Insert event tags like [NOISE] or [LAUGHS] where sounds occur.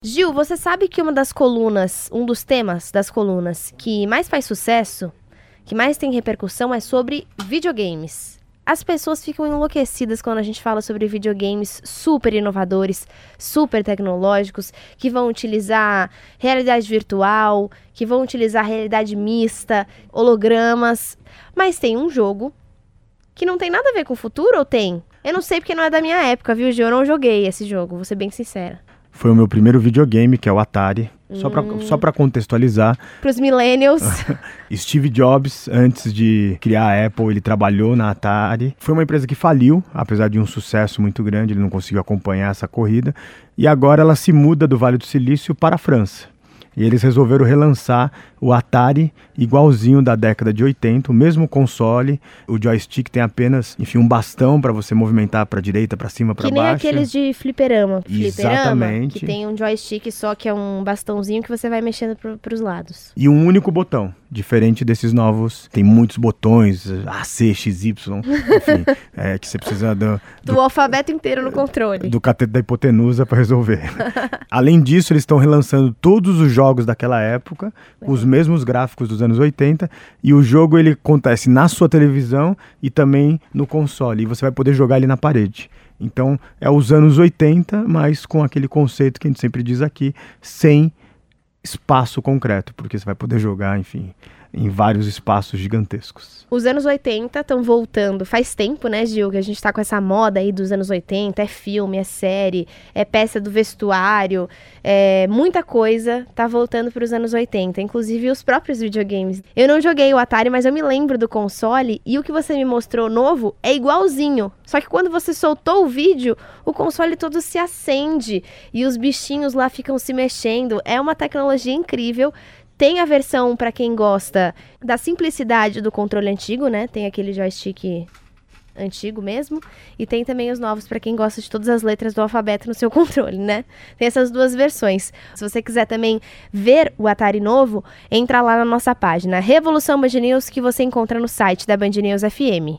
Gil, você sabe que uma das colunas, um dos temas das colunas que mais faz sucesso, que mais tem repercussão é sobre videogames. As pessoas ficam enlouquecidas quando a gente fala sobre videogames super inovadores, super tecnológicos, que vão utilizar realidade virtual, que vão utilizar realidade mista, hologramas. Mas tem um jogo que não tem nada a ver com o futuro ou tem? Eu não sei porque não é da minha época, viu, Gil? Eu não joguei esse jogo, vou ser bem sincera. Foi o meu primeiro videogame, que é o Atari. Só para Hum. só pra contextualizar, Para os millennials, [LAUGHS] Steve Jobs, antes de criar a Apple, ele trabalhou na Atari. Foi uma empresa que faliu, apesar de um sucesso muito grande, ele não conseguiu acompanhar essa corrida. E agora ela se muda do Vale do Silício para a França. E eles resolveram relançar o Atari igualzinho da década de 80, o mesmo console. O joystick tem apenas, enfim, um bastão para você movimentar para direita, para cima, para que baixo. nem aqueles de fliperama. Fliperama, Exatamente. que tem um joystick só que é um bastãozinho que você vai mexendo pro, pros lados. E um único botão, diferente desses novos. Tem muitos botões, A, C, X, Y, enfim, [LAUGHS] é, que você precisa do, Do alfabeto inteiro no controle. do cateto da hipotenusa para resolver. [LAUGHS] Além disso, eles estão relançando todos os jogos daquela época, com os mesmos gráficos dos anos 80, e o jogo ele acontece na sua televisão e também no console, e você vai poder jogar ele na parede. Então, é os anos 80, mas com aquele conceito que a gente sempre diz aqui, sem espaço concreto, porque você vai poder jogar, enfim, em vários espaços gigantescos. Os anos 80 estão voltando. Faz tempo, né, Gil, que a gente tá com essa moda aí dos anos 80. É filme, é série, é peça do vestuário, é muita coisa tá voltando para os anos 80, inclusive os próprios videogames. Eu não joguei o Atari, mas eu me lembro do console e o que você me mostrou novo é igualzinho. Só que quando você soltou o vídeo, o console todo se acende e os bichinhos lá ficam se mexendo. É uma tecnologia incrível. Tem a versão para quem gosta da simplicidade do controle antigo, né? Tem aquele joystick antigo mesmo, e tem também os novos para quem gosta de todas as letras do alfabeto no seu [LAUGHS] controle, né? Tem essas duas versões. Se você quiser também ver o Atari novo, entra lá na nossa página Revolução Band News que você encontra no site da Band News FM.